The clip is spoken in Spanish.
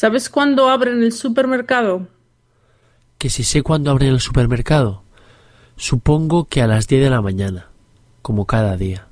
¿Sabes cuándo abren el supermercado? Que si sé cuándo abren el supermercado. Supongo que a las diez de la mañana, como cada día.